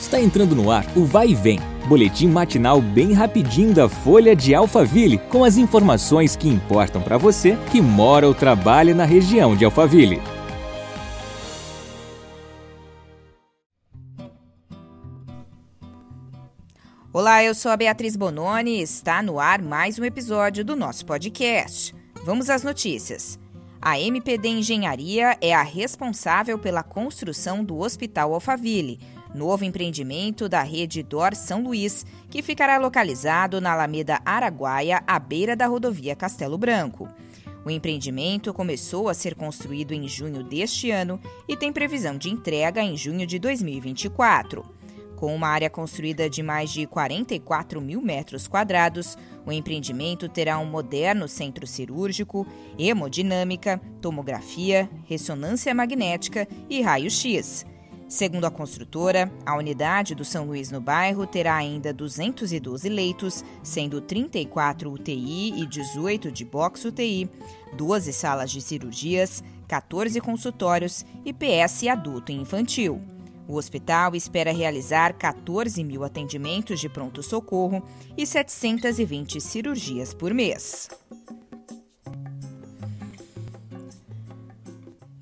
Está entrando no ar o Vai e Vem, boletim matinal bem rapidinho da Folha de Alphaville, com as informações que importam para você que mora ou trabalha na região de Alphaville. Olá, eu sou a Beatriz Bononi e está no ar mais um episódio do nosso podcast. Vamos às notícias. A MPD Engenharia é a responsável pela construção do Hospital Alphaville, novo empreendimento da rede DOR São Luís, que ficará localizado na Alameda Araguaia, à beira da rodovia Castelo Branco. O empreendimento começou a ser construído em junho deste ano e tem previsão de entrega em junho de 2024. Com uma área construída de mais de 44 mil metros quadrados, o empreendimento terá um moderno centro cirúrgico, hemodinâmica, tomografia, ressonância magnética e raio-x. Segundo a construtora, a unidade do São Luís no bairro terá ainda 212 leitos, sendo 34 UTI e 18 de box UTI, 12 salas de cirurgias, 14 consultórios e PS adulto e infantil. O hospital espera realizar 14 mil atendimentos de pronto-socorro e 720 cirurgias por mês.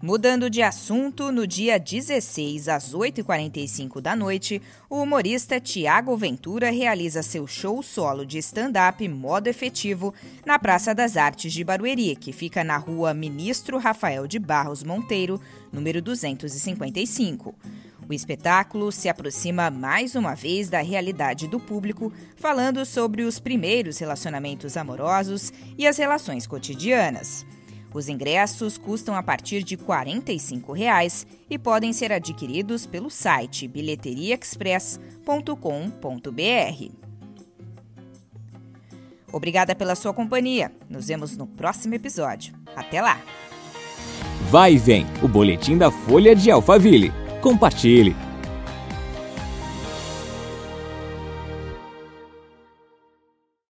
Mudando de assunto, no dia 16, às 8h45 da noite, o humorista Tiago Ventura realiza seu show solo de stand-up modo efetivo na Praça das Artes de Barueri, que fica na rua Ministro Rafael de Barros Monteiro, número 255. O espetáculo se aproxima mais uma vez da realidade do público, falando sobre os primeiros relacionamentos amorosos e as relações cotidianas. Os ingressos custam a partir de 45 reais e podem ser adquiridos pelo site bilheteriaexpress.com.br. Obrigada pela sua companhia. Nos vemos no próximo episódio. Até lá! Vai vem, o boletim da Folha de Alphaville. Compartilhe!